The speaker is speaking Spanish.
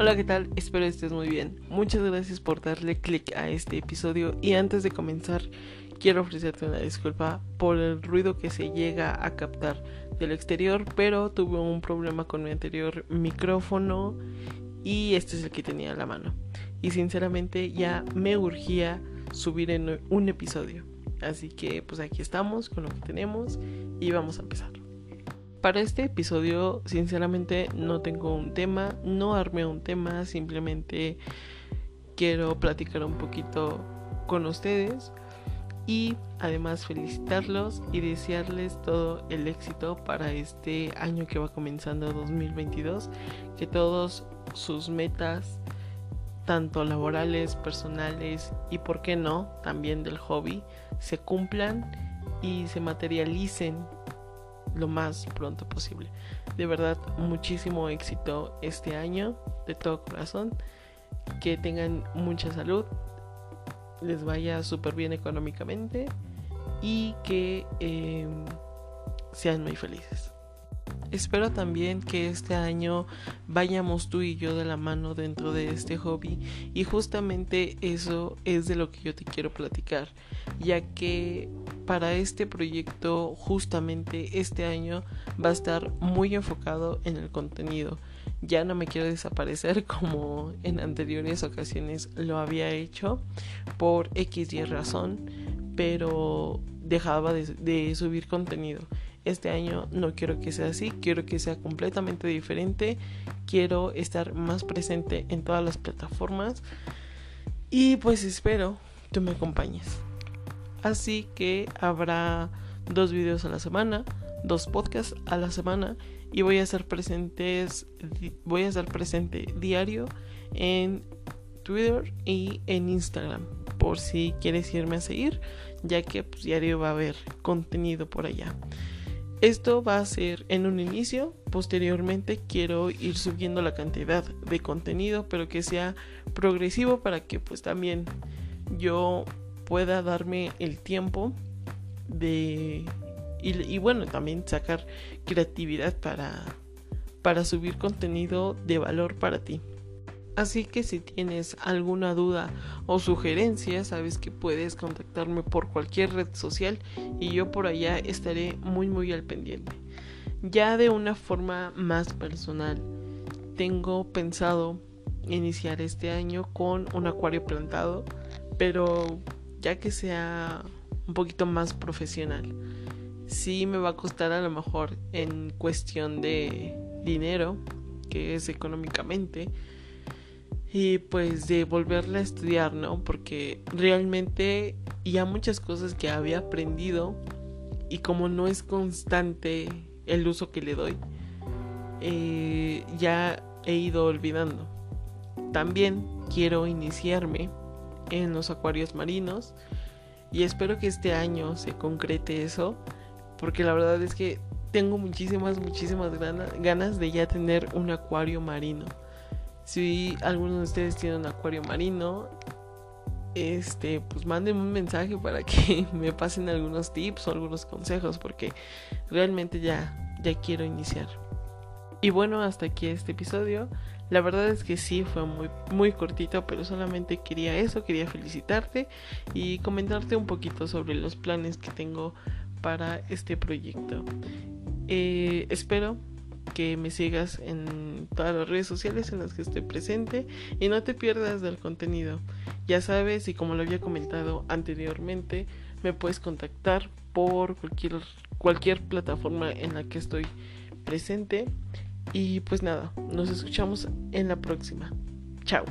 Hola, ¿qué tal? Espero estés muy bien. Muchas gracias por darle clic a este episodio y antes de comenzar quiero ofrecerte una disculpa por el ruido que se llega a captar del exterior, pero tuve un problema con mi anterior micrófono y este es el que tenía a la mano. Y sinceramente ya me urgía subir en un episodio. Así que pues aquí estamos con lo que tenemos y vamos a empezar. Para este episodio, sinceramente, no tengo un tema, no armé un tema, simplemente quiero platicar un poquito con ustedes y además felicitarlos y desearles todo el éxito para este año que va comenzando 2022, que todos sus metas, tanto laborales, personales y, por qué no, también del hobby, se cumplan y se materialicen lo más pronto posible. De verdad, muchísimo éxito este año, de todo corazón. Que tengan mucha salud, les vaya súper bien económicamente y que em, sean muy felices. Espero también que este año vayamos tú y yo de la mano dentro de este hobby y justamente eso es de lo que yo te quiero platicar, ya que para este proyecto justamente este año va a estar muy enfocado en el contenido. Ya no me quiero desaparecer como en anteriores ocasiones lo había hecho por X y razón, pero dejaba de, de subir contenido. Este año no quiero que sea así, quiero que sea completamente diferente, quiero estar más presente en todas las plataformas y pues espero que me acompañes. Así que habrá dos videos a la semana, dos podcasts a la semana y voy a estar presentes voy a estar presente diario en Twitter y en Instagram por si quieres irme a seguir ya que pues, diario va a haber contenido por allá. Esto va a ser en un inicio, posteriormente quiero ir subiendo la cantidad de contenido, pero que sea progresivo para que pues también yo pueda darme el tiempo de y, bueno, también sacar creatividad para para subir contenido de valor para ti. Así que si tienes alguna duda o sugerencia, sabes que puedes contactarme por cualquier red social y yo por allá estaré muy muy al pendiente. Ya de una forma más personal, tengo pensado iniciar este año con un acuario plantado, pero ya que sea un poquito más profesional. Sí me va a costar a lo mejor en cuestión de dinero, que es económicamente, y pues de volverla a estudiar, ¿no? Porque realmente ya muchas cosas que había aprendido y como no es constante el uso que le doy, eh, ya he ido olvidando. También quiero iniciarme en los acuarios marinos y espero que este año se concrete eso, porque la verdad es que tengo muchísimas, muchísimas ganas de ya tener un acuario marino. Si alguno de ustedes tiene un acuario marino, este, pues mándenme un mensaje para que me pasen algunos tips o algunos consejos, porque realmente ya, ya quiero iniciar. Y bueno, hasta aquí este episodio. La verdad es que sí, fue muy, muy cortito, pero solamente quería eso, quería felicitarte y comentarte un poquito sobre los planes que tengo para este proyecto. Eh, espero que me sigas en todas las redes sociales en las que estoy presente y no te pierdas del contenido. Ya sabes, y como lo había comentado anteriormente, me puedes contactar por cualquier, cualquier plataforma en la que estoy presente. Y pues nada, nos escuchamos en la próxima. Chao.